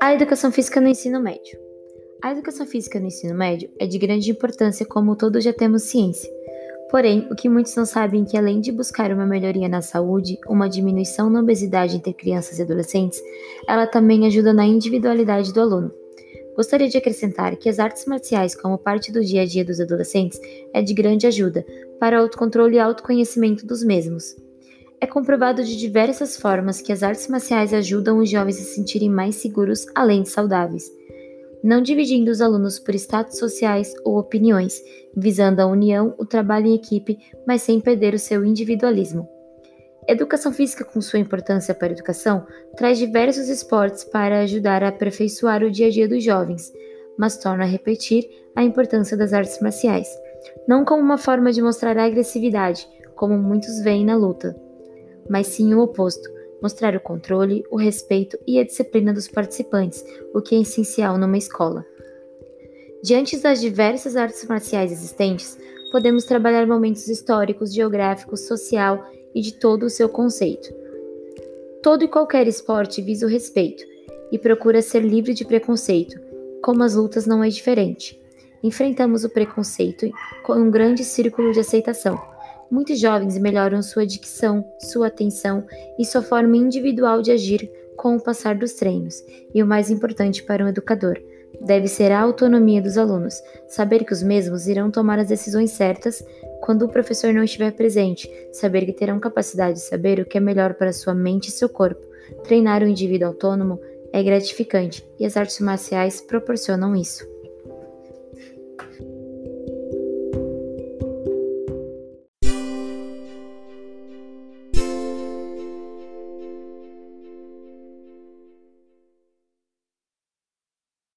A educação física no ensino médio. A educação física no ensino médio é de grande importância, como todos já temos ciência. Porém, o que muitos não sabem é que, além de buscar uma melhoria na saúde, uma diminuição na obesidade entre crianças e adolescentes, ela também ajuda na individualidade do aluno. Gostaria de acrescentar que as artes marciais, como parte do dia a dia dos adolescentes, é de grande ajuda para o autocontrole e autoconhecimento dos mesmos. É comprovado de diversas formas que as artes marciais ajudam os jovens a se sentirem mais seguros, além de saudáveis, não dividindo os alunos por status sociais ou opiniões, visando a união, o trabalho em equipe, mas sem perder o seu individualismo. Educação física, com sua importância para a educação, traz diversos esportes para ajudar a aperfeiçoar o dia a dia dos jovens, mas torna a repetir a importância das artes marciais, não como uma forma de mostrar agressividade, como muitos veem na luta mas sim o oposto, mostrar o controle, o respeito e a disciplina dos participantes, o que é essencial numa escola. Diante das diversas artes marciais existentes, podemos trabalhar momentos históricos, geográficos, social e de todo o seu conceito. Todo e qualquer esporte visa o respeito e procura ser livre de preconceito, como as lutas não é diferente. Enfrentamos o preconceito com um grande círculo de aceitação Muitos jovens melhoram sua dicção, sua atenção e sua forma individual de agir com o passar dos treinos. E o mais importante para um educador deve ser a autonomia dos alunos, saber que os mesmos irão tomar as decisões certas quando o professor não estiver presente, saber que terão capacidade de saber o que é melhor para sua mente e seu corpo. Treinar o indivíduo autônomo é gratificante e as artes marciais proporcionam isso.